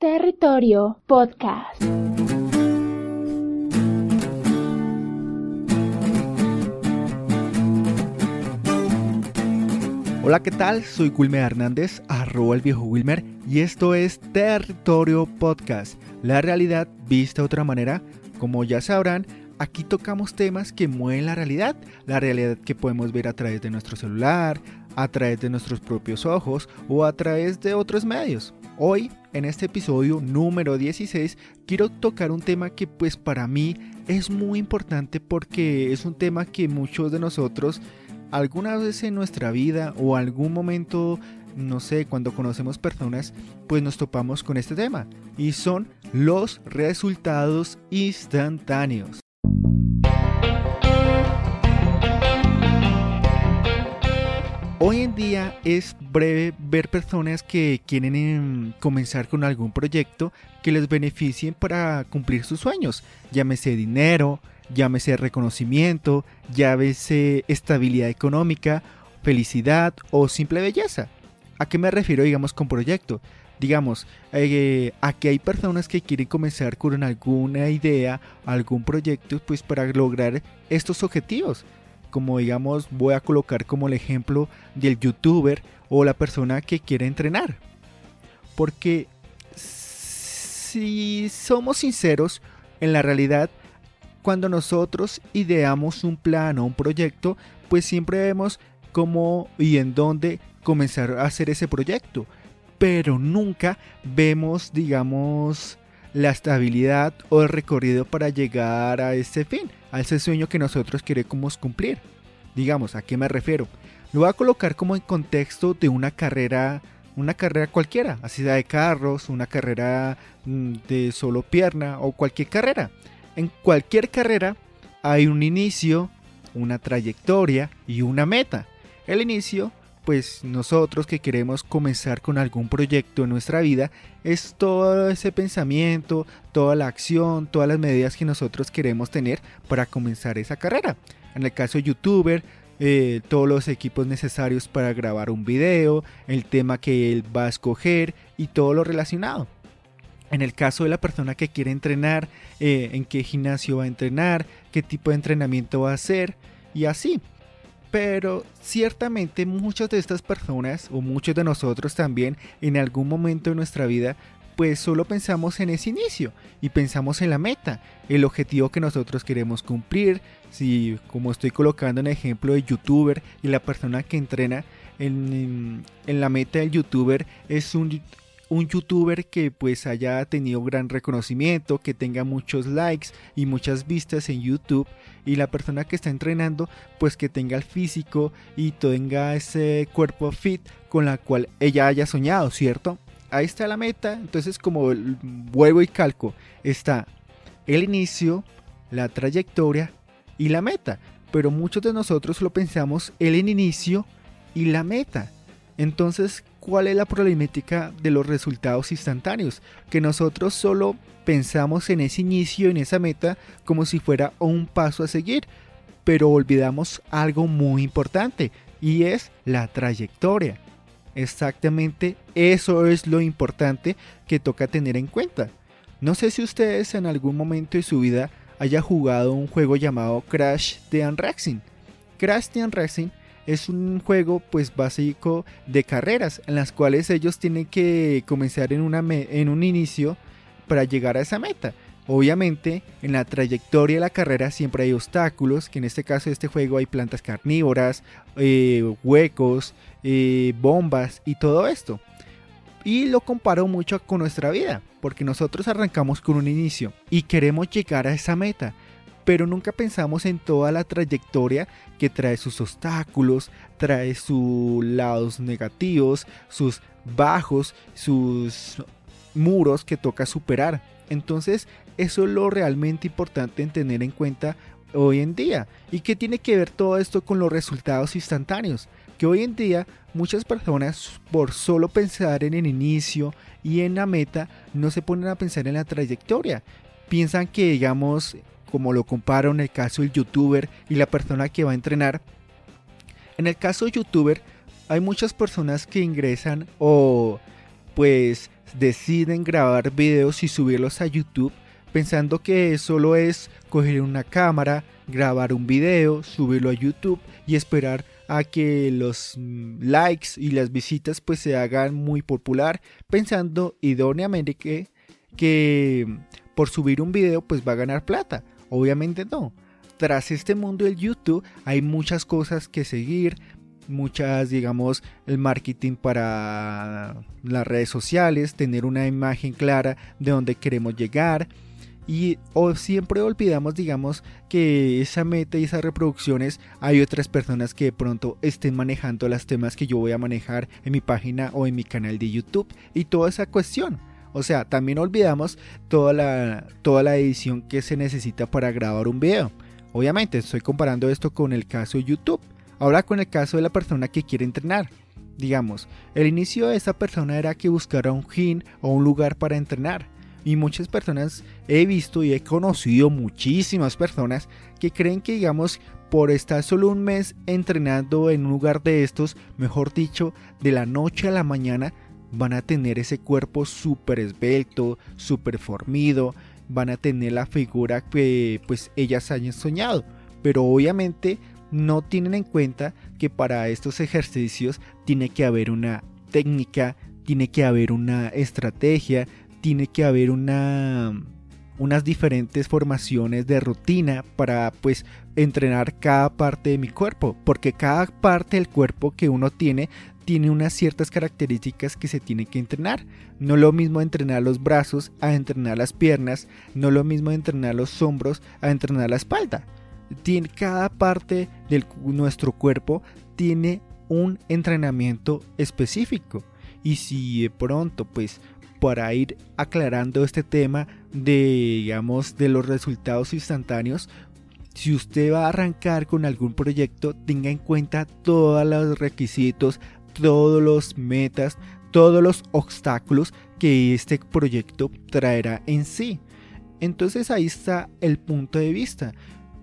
Territorio Podcast. Hola, ¿qué tal? Soy Wilmer Hernández, arroba el viejo Wilmer, y esto es Territorio Podcast, la realidad vista de otra manera. Como ya sabrán, aquí tocamos temas que mueven la realidad, la realidad que podemos ver a través de nuestro celular, a través de nuestros propios ojos o a través de otros medios. Hoy, en este episodio número 16, quiero tocar un tema que pues para mí es muy importante porque es un tema que muchos de nosotros alguna vez en nuestra vida o algún momento, no sé, cuando conocemos personas, pues nos topamos con este tema y son los resultados instantáneos. Hoy en día es breve ver personas que quieren em, comenzar con algún proyecto que les beneficien para cumplir sus sueños, llámese dinero, llámese reconocimiento, llámese estabilidad económica, felicidad o simple belleza. ¿A qué me refiero, digamos, con proyecto? Digamos, eh, a que hay personas que quieren comenzar con alguna idea, algún proyecto, pues para lograr estos objetivos como digamos voy a colocar como el ejemplo del youtuber o la persona que quiere entrenar. Porque si somos sinceros, en la realidad, cuando nosotros ideamos un plan o un proyecto, pues siempre vemos cómo y en dónde comenzar a hacer ese proyecto. Pero nunca vemos, digamos, la estabilidad o el recorrido para llegar a ese fin, a ese sueño que nosotros queremos cumplir. Digamos, ¿a qué me refiero? Lo voy a colocar como en contexto de una carrera, una carrera cualquiera, así sea de carros, una carrera mm, de solo pierna o cualquier carrera. En cualquier carrera hay un inicio, una trayectoria y una meta. El inicio pues nosotros que queremos comenzar con algún proyecto en nuestra vida, es todo ese pensamiento, toda la acción, todas las medidas que nosotros queremos tener para comenzar esa carrera. En el caso de youtuber, eh, todos los equipos necesarios para grabar un video, el tema que él va a escoger y todo lo relacionado. En el caso de la persona que quiere entrenar, eh, en qué gimnasio va a entrenar, qué tipo de entrenamiento va a hacer y así. Pero ciertamente muchas de estas personas o muchos de nosotros también en algún momento de nuestra vida pues solo pensamos en ese inicio y pensamos en la meta, el objetivo que nosotros queremos cumplir. Si como estoy colocando un ejemplo de youtuber y la persona que entrena en, en la meta del youtuber es un, un youtuber que pues haya tenido gran reconocimiento, que tenga muchos likes y muchas vistas en YouTube y la persona que está entrenando pues que tenga el físico y tenga ese cuerpo fit con la cual ella haya soñado, ¿cierto? Ahí está la meta, entonces como vuelvo y calco, está el inicio, la trayectoria y la meta, pero muchos de nosotros lo pensamos el inicio y la meta. Entonces, ¿cuál es la problemática de los resultados instantáneos? Que nosotros solo pensamos en ese inicio, en esa meta, como si fuera un paso a seguir, pero olvidamos algo muy importante y es la trayectoria. Exactamente eso es lo importante que toca tener en cuenta. No sé si ustedes en algún momento de su vida haya jugado un juego llamado Crash the Racing. Crash the Racing es un juego pues básico de carreras en las cuales ellos tienen que comenzar en, un inicio para llegar a esa meta. Obviamente, en la trayectoria de la carrera siempre hay obstáculos, que en este caso de este juego hay plantas carnívoras, eh, huecos, eh, bombas y todo esto. Y lo comparo mucho con nuestra vida, porque nosotros arrancamos con un inicio y queremos llegar a esa meta, pero nunca pensamos en toda la trayectoria que trae sus obstáculos, trae sus lados negativos, sus bajos, sus muros que toca superar. Entonces, eso es lo realmente importante en tener en cuenta hoy en día. ¿Y qué tiene que ver todo esto con los resultados instantáneos? Que hoy en día muchas personas por solo pensar en el inicio y en la meta no se ponen a pensar en la trayectoria. Piensan que digamos como lo comparo en el caso del youtuber y la persona que va a entrenar. En el caso del youtuber hay muchas personas que ingresan o pues deciden grabar videos y subirlos a YouTube pensando que solo es coger una cámara, grabar un video, subirlo a YouTube y esperar a que los mm, likes y las visitas pues se hagan muy popular, pensando idóneamente que, que por subir un video pues va a ganar plata. Obviamente no. Tras este mundo del YouTube hay muchas cosas que seguir, muchas, digamos, el marketing para las redes sociales, tener una imagen clara de dónde queremos llegar. Y o siempre olvidamos, digamos, que esa meta y esas reproducciones hay otras personas que de pronto estén manejando los temas que yo voy a manejar en mi página o en mi canal de YouTube y toda esa cuestión. O sea, también olvidamos toda la, toda la edición que se necesita para grabar un video. Obviamente estoy comparando esto con el caso de YouTube. Ahora con el caso de la persona que quiere entrenar. Digamos, el inicio de esa persona era que buscara un gym o un lugar para entrenar. Y muchas personas he visto y he conocido muchísimas personas que creen que digamos por estar solo un mes entrenando en un lugar de estos, mejor dicho, de la noche a la mañana, van a tener ese cuerpo súper esbelto, súper formido, van a tener la figura que pues ellas hayan soñado. Pero obviamente no tienen en cuenta que para estos ejercicios tiene que haber una técnica, tiene que haber una estrategia, tiene que haber una unas diferentes formaciones de rutina para pues entrenar cada parte de mi cuerpo, porque cada parte del cuerpo que uno tiene tiene unas ciertas características que se tiene que entrenar. No lo mismo entrenar los brazos a entrenar las piernas, no lo mismo entrenar los hombros a entrenar la espalda tiene, cada parte de nuestro cuerpo tiene un entrenamiento específico. Y si de pronto, pues, para ir aclarando este tema de, digamos, de los resultados instantáneos, si usted va a arrancar con algún proyecto, tenga en cuenta todos los requisitos, todos los metas, todos los obstáculos que este proyecto traerá en sí. Entonces ahí está el punto de vista.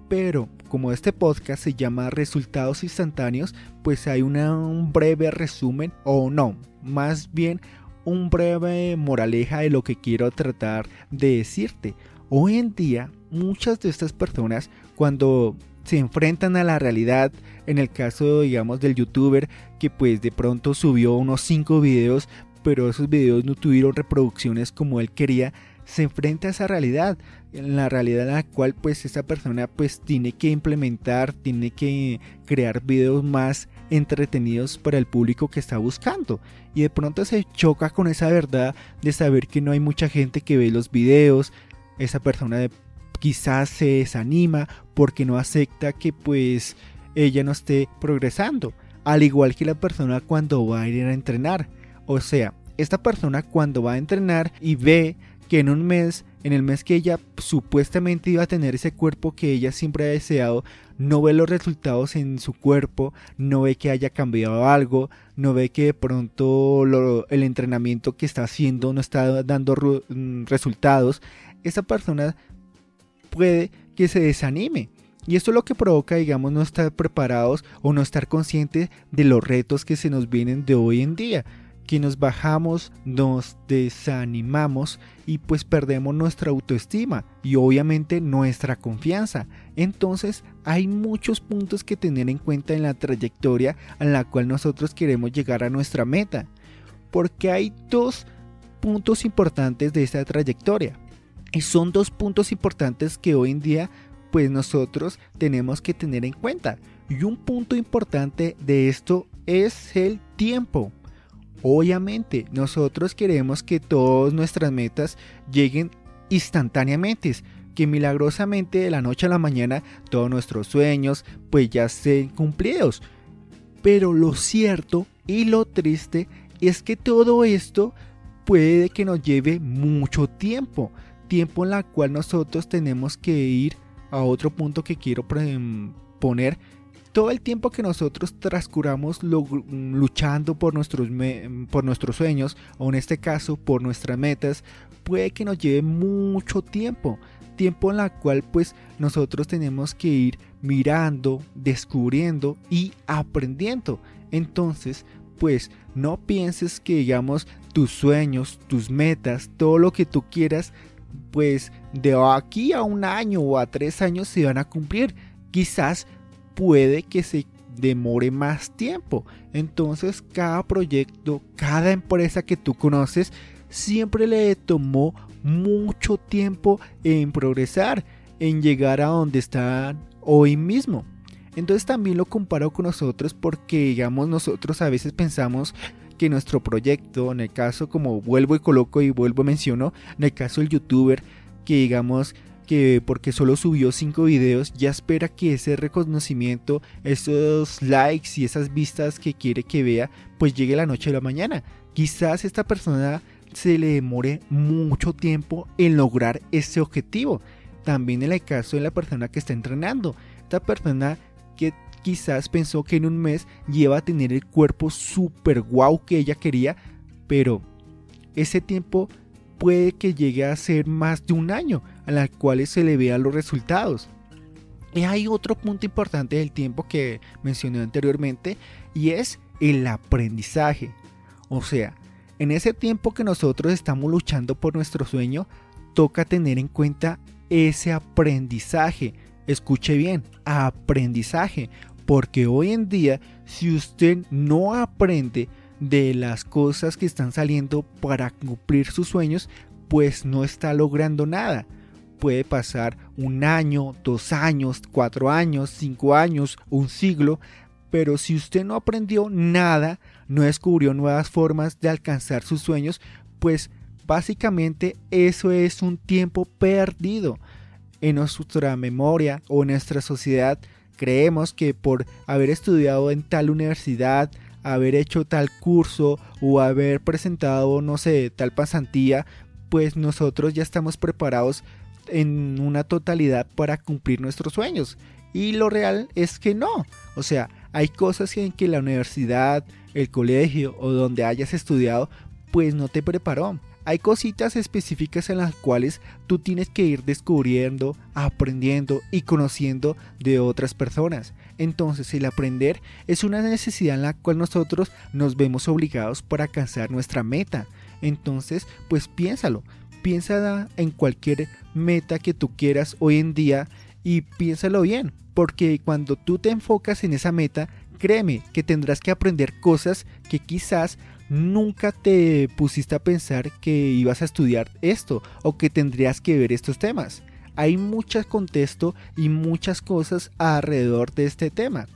Pero como este podcast se llama Resultados Instantáneos, pues hay un breve resumen, o no, más bien un breve moraleja de lo que quiero tratar de decirte. Hoy en día, muchas de estas personas, cuando se enfrentan a la realidad, en el caso, digamos, del youtuber que pues de pronto subió unos 5 videos, pero esos videos no tuvieron reproducciones como él quería, se enfrenta a esa realidad, en la realidad en la cual pues esa persona pues tiene que implementar, tiene que crear videos más entretenidos para el público que está buscando. Y de pronto se choca con esa verdad de saber que no hay mucha gente que ve los videos, esa persona quizás se desanima porque no acepta que pues ella no esté progresando, al igual que la persona cuando va a ir a entrenar, o sea, esta persona cuando va a entrenar y ve que en un mes, en el mes que ella supuestamente iba a tener ese cuerpo que ella siempre ha deseado, no ve los resultados en su cuerpo, no ve que haya cambiado algo, no ve que de pronto el entrenamiento que está haciendo no está dando mm, resultados, esa persona puede que se desanime. Y esto es lo que provoca, digamos, no estar preparados o no estar conscientes de los retos que se nos vienen de hoy en día que nos bajamos, nos desanimamos y pues perdemos nuestra autoestima y obviamente nuestra confianza. Entonces hay muchos puntos que tener en cuenta en la trayectoria en la cual nosotros queremos llegar a nuestra meta. Porque hay dos puntos importantes de esta trayectoria. Y son dos puntos importantes que hoy en día pues nosotros tenemos que tener en cuenta. Y un punto importante de esto es el tiempo. Obviamente, nosotros queremos que todas nuestras metas lleguen instantáneamente, que milagrosamente de la noche a la mañana todos nuestros sueños pues ya estén cumplidos. Pero lo cierto y lo triste es que todo esto puede que nos lleve mucho tiempo, tiempo en la cual nosotros tenemos que ir a otro punto que quiero poner todo el tiempo que nosotros transcuramos luchando por nuestros, por nuestros sueños, o en este caso por nuestras metas, puede que nos lleve mucho tiempo. Tiempo en la cual pues nosotros tenemos que ir mirando, descubriendo y aprendiendo. Entonces, pues no pienses que digamos tus sueños, tus metas, todo lo que tú quieras, pues de aquí a un año o a tres años se van a cumplir. Quizás puede que se demore más tiempo. Entonces cada proyecto, cada empresa que tú conoces, siempre le tomó mucho tiempo en progresar, en llegar a donde están hoy mismo. Entonces también lo comparo con nosotros porque digamos nosotros a veces pensamos que nuestro proyecto, en el caso como vuelvo y coloco y vuelvo menciono, en el caso del youtuber, que digamos que porque solo subió 5 videos ya espera que ese reconocimiento, esos likes y esas vistas que quiere que vea, pues llegue la noche de la mañana. Quizás esta persona se le demore mucho tiempo en lograr ese objetivo. También en el caso de la persona que está entrenando. Esta persona que quizás pensó que en un mes lleva a tener el cuerpo super guau que ella quería, pero ese tiempo puede que llegue a ser más de un año a las cuales se le vean los resultados. Y hay otro punto importante del tiempo que mencioné anteriormente y es el aprendizaje. O sea, en ese tiempo que nosotros estamos luchando por nuestro sueño, toca tener en cuenta ese aprendizaje. Escuche bien, aprendizaje. Porque hoy en día, si usted no aprende de las cosas que están saliendo para cumplir sus sueños, pues no está logrando nada puede pasar un año, dos años, cuatro años, cinco años, un siglo, pero si usted no aprendió nada, no descubrió nuevas formas de alcanzar sus sueños, pues básicamente eso es un tiempo perdido. En nuestra memoria o en nuestra sociedad creemos que por haber estudiado en tal universidad, haber hecho tal curso o haber presentado, no sé, tal pasantía, pues nosotros ya estamos preparados en una totalidad para cumplir nuestros sueños. Y lo real es que no. O sea, hay cosas en que la universidad, el colegio o donde hayas estudiado, pues no te preparó. Hay cositas específicas en las cuales tú tienes que ir descubriendo, aprendiendo y conociendo de otras personas. Entonces el aprender es una necesidad en la cual nosotros nos vemos obligados para alcanzar nuestra meta. Entonces, pues piénsalo, piensa en cualquier meta que tú quieras hoy en día y piénsalo bien, porque cuando tú te enfocas en esa meta, créeme que tendrás que aprender cosas que quizás nunca te pusiste a pensar que ibas a estudiar esto o que tendrías que ver estos temas. Hay mucho contexto y muchas cosas alrededor de este tema.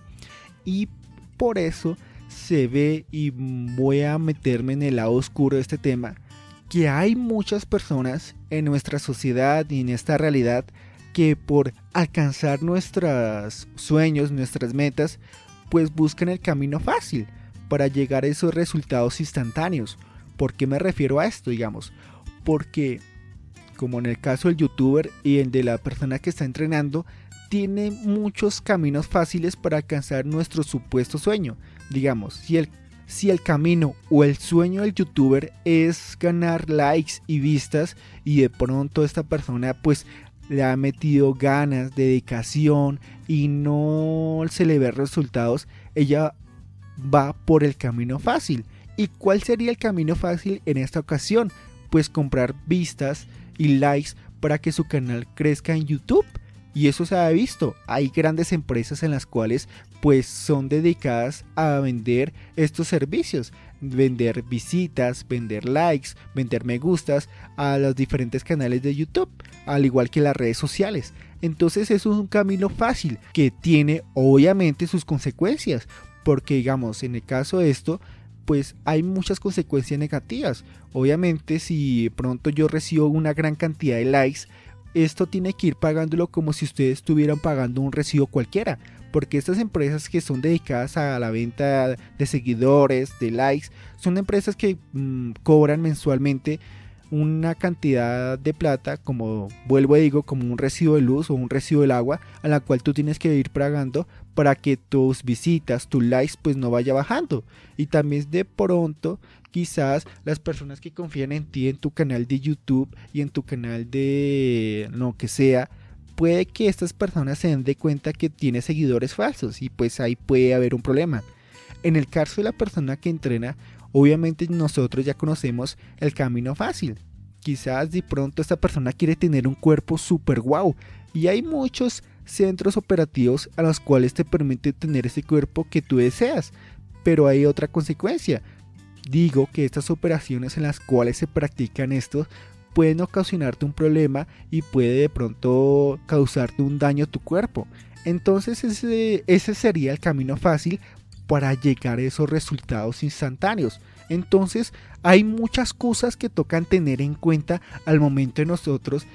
Y por eso se ve y voy a meterme en el lado oscuro de este tema que hay muchas personas en nuestra sociedad y en esta realidad que por alcanzar nuestros sueños, nuestras metas, pues buscan el camino fácil para llegar a esos resultados instantáneos. ¿Por qué me refiero a esto, digamos? Porque, como en el caso del youtuber y el de la persona que está entrenando, tiene muchos caminos fáciles para alcanzar nuestro supuesto sueño. Digamos, si el si el camino o el sueño del youtuber es ganar likes y vistas y de pronto esta persona pues le ha metido ganas, dedicación y no se le ve resultados, ella va por el camino fácil. ¿Y cuál sería el camino fácil en esta ocasión? Pues comprar vistas y likes para que su canal crezca en YouTube. Y eso se ha visto. Hay grandes empresas en las cuales pues son dedicadas a vender estos servicios. Vender visitas, vender likes, vender me gustas a los diferentes canales de YouTube, al igual que las redes sociales. Entonces eso es un camino fácil que tiene obviamente sus consecuencias. Porque digamos, en el caso de esto, pues hay muchas consecuencias negativas. Obviamente si pronto yo recibo una gran cantidad de likes, esto tiene que ir pagándolo como si ustedes estuvieran pagando un recibo cualquiera. Porque estas empresas que son dedicadas a la venta de seguidores, de likes, son empresas que mm, cobran mensualmente una cantidad de plata, como vuelvo a digo, como un recibo de luz o un recibo del agua, a la cual tú tienes que ir pagando para que tus visitas, tus likes, pues no vaya bajando. Y también de pronto quizás las personas que confían en ti, en tu canal de YouTube y en tu canal de lo que sea, puede que estas personas se den de cuenta que tiene seguidores falsos y pues ahí puede haber un problema. En el caso de la persona que entrena, obviamente nosotros ya conocemos el camino fácil. Quizás de pronto esta persona quiere tener un cuerpo super guau y hay muchos centros operativos a los cuales te permite tener ese cuerpo que tú deseas. Pero hay otra consecuencia. Digo que estas operaciones en las cuales se practican estos pueden ocasionarte un problema y puede de pronto causarte un daño a tu cuerpo. Entonces ese, ese sería el camino fácil para llegar a esos resultados instantáneos. Entonces hay muchas cosas que tocan tener en cuenta al momento de nosotros,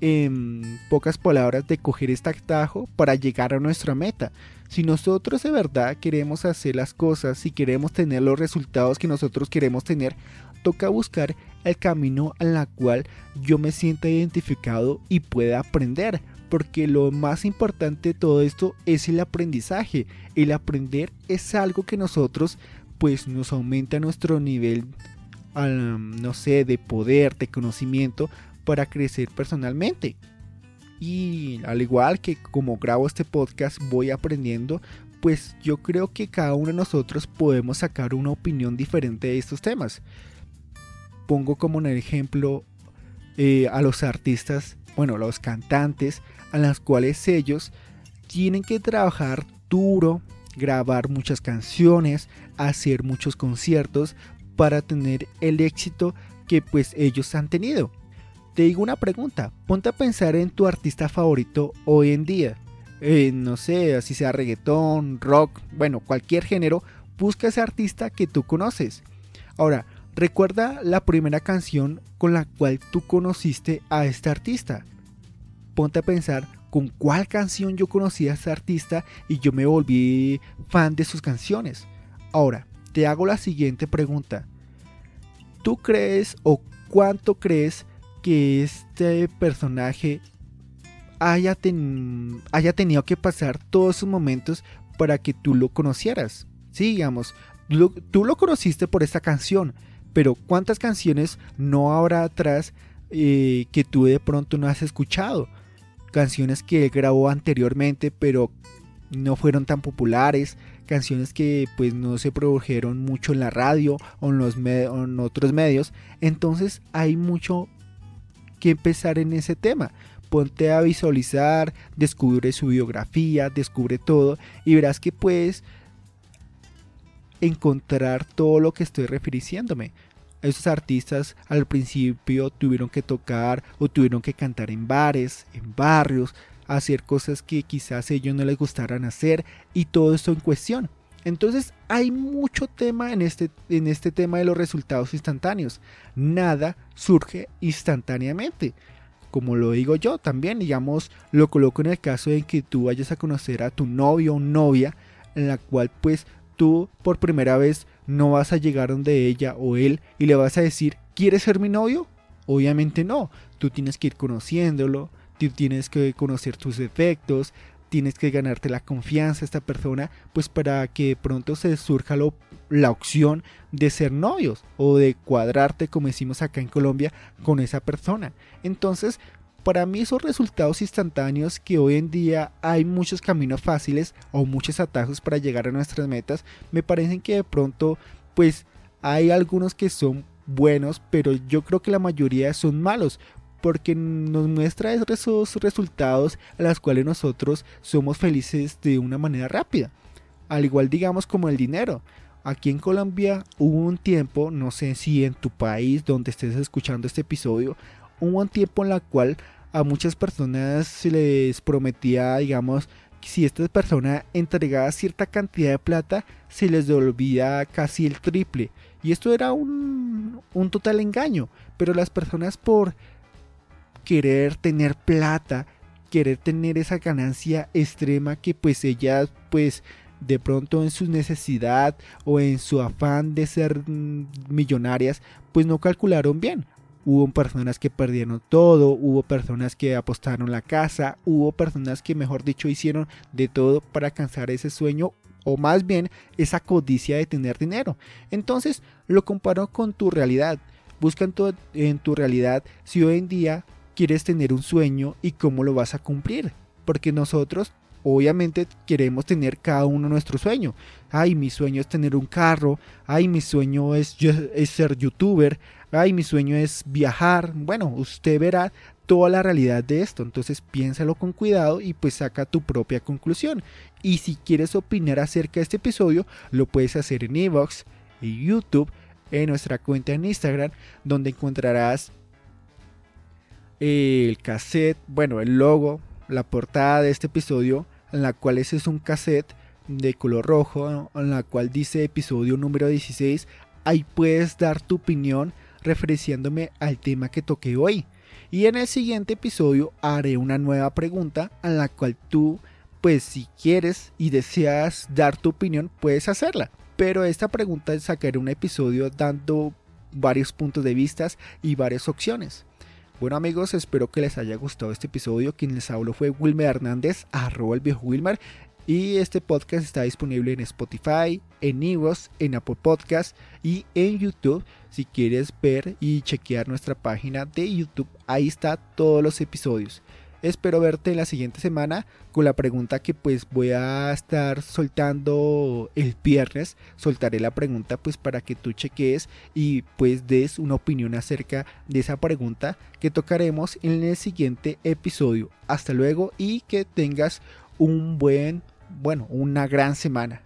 en pocas palabras, de coger este atajo para llegar a nuestra meta. Si nosotros de verdad queremos hacer las cosas, si queremos tener los resultados que nosotros queremos tener, toca buscar el camino en la cual yo me sienta identificado y pueda aprender. Porque lo más importante de todo esto es el aprendizaje. El aprender es algo que nosotros pues nos aumenta nuestro nivel, no sé, de poder, de conocimiento para crecer personalmente. Y al igual que como grabo este podcast voy aprendiendo, pues yo creo que cada uno de nosotros podemos sacar una opinión diferente de estos temas pongo como un ejemplo eh, a los artistas, bueno, los cantantes, a las cuales ellos tienen que trabajar duro, grabar muchas canciones, hacer muchos conciertos para tener el éxito que pues ellos han tenido. Te digo una pregunta, ponte a pensar en tu artista favorito hoy en día. Eh, no sé, así sea reggaetón, rock, bueno, cualquier género, busca ese artista que tú conoces. Ahora, Recuerda la primera canción con la cual tú conociste a este artista. Ponte a pensar con cuál canción yo conocí a este artista y yo me volví fan de sus canciones. Ahora, te hago la siguiente pregunta. ¿Tú crees o cuánto crees que este personaje haya, haya tenido que pasar todos esos momentos para que tú lo conocieras? Sí, digamos, tú lo conociste por esta canción, pero ¿cuántas canciones no habrá atrás eh, que tú de pronto no has escuchado? Canciones que él grabó anteriormente, pero no fueron tan populares, canciones que pues no se produjeron mucho en la radio o en, los en otros medios. Entonces hay mucho que empezar en ese tema. Ponte a visualizar, descubre su biografía, descubre todo y verás que puedes encontrar todo lo que estoy refiriéndome esos artistas al principio tuvieron que tocar o tuvieron que cantar en bares, en barrios, hacer cosas que quizás ellos no les gustaran hacer y todo esto en cuestión. Entonces hay mucho tema en este, en este tema de los resultados instantáneos. Nada surge instantáneamente. Como lo digo yo también, digamos, lo coloco en el caso de que tú vayas a conocer a tu novio o novia, en la cual pues tú por primera vez no vas a llegar donde ella o él y le vas a decir, ¿quieres ser mi novio? Obviamente no, tú tienes que ir conociéndolo, tú tienes que conocer tus defectos, tienes que ganarte la confianza de esta persona, pues para que pronto se surja la opción de ser novios o de cuadrarte, como decimos acá en Colombia, con esa persona. Entonces, para mí esos resultados instantáneos que hoy en día hay muchos caminos fáciles o muchos atajos para llegar a nuestras metas, me parecen que de pronto pues hay algunos que son buenos, pero yo creo que la mayoría son malos porque nos muestra esos resultados a los cuales nosotros somos felices de una manera rápida. Al igual digamos como el dinero. Aquí en Colombia hubo un tiempo, no sé si en tu país donde estés escuchando este episodio, hubo un tiempo en la cual a muchas personas se les prometía, digamos, si esta persona entregaba cierta cantidad de plata, se les devolvía casi el triple. Y esto era un, un total engaño. Pero las personas por querer tener plata, querer tener esa ganancia extrema que pues ellas pues de pronto en su necesidad o en su afán de ser mm, millonarias pues no calcularon bien hubo personas que perdieron todo, hubo personas que apostaron la casa, hubo personas que mejor dicho hicieron de todo para alcanzar ese sueño o más bien esa codicia de tener dinero. Entonces lo comparo con tu realidad. Busca en tu, en tu realidad si hoy en día quieres tener un sueño y cómo lo vas a cumplir. Porque nosotros obviamente queremos tener cada uno nuestro sueño. Ay, mi sueño es tener un carro, ay, mi sueño es, es ser youtuber, ay, mi sueño es viajar. Bueno, usted verá toda la realidad de esto, entonces piénsalo con cuidado y pues saca tu propia conclusión. Y si quieres opinar acerca de este episodio, lo puedes hacer en Evox, en YouTube, en nuestra cuenta en Instagram, donde encontrarás el cassette, bueno, el logo, la portada de este episodio, en la cual ese es un cassette de color rojo, en la cual dice episodio número 16. Ahí puedes dar tu opinión referenciándome al tema que toqué hoy. Y en el siguiente episodio haré una nueva pregunta en la cual tú, pues si quieres y deseas dar tu opinión, puedes hacerla. Pero esta pregunta sacaré un episodio dando varios puntos de vista y varias opciones. Bueno amigos, espero que les haya gustado este episodio. Quien les habló fue Wilmer Hernández, arroba el viejo Wilmer. Y este podcast está disponible en Spotify, en Evox, en Apple Podcast y en YouTube. Si quieres ver y chequear nuestra página de YouTube, ahí está todos los episodios. Espero verte la siguiente semana con la pregunta que pues voy a estar soltando el viernes. Soltaré la pregunta pues para que tú cheques y pues des una opinión acerca de esa pregunta que tocaremos en el siguiente episodio. Hasta luego y que tengas un buen bueno, una gran semana.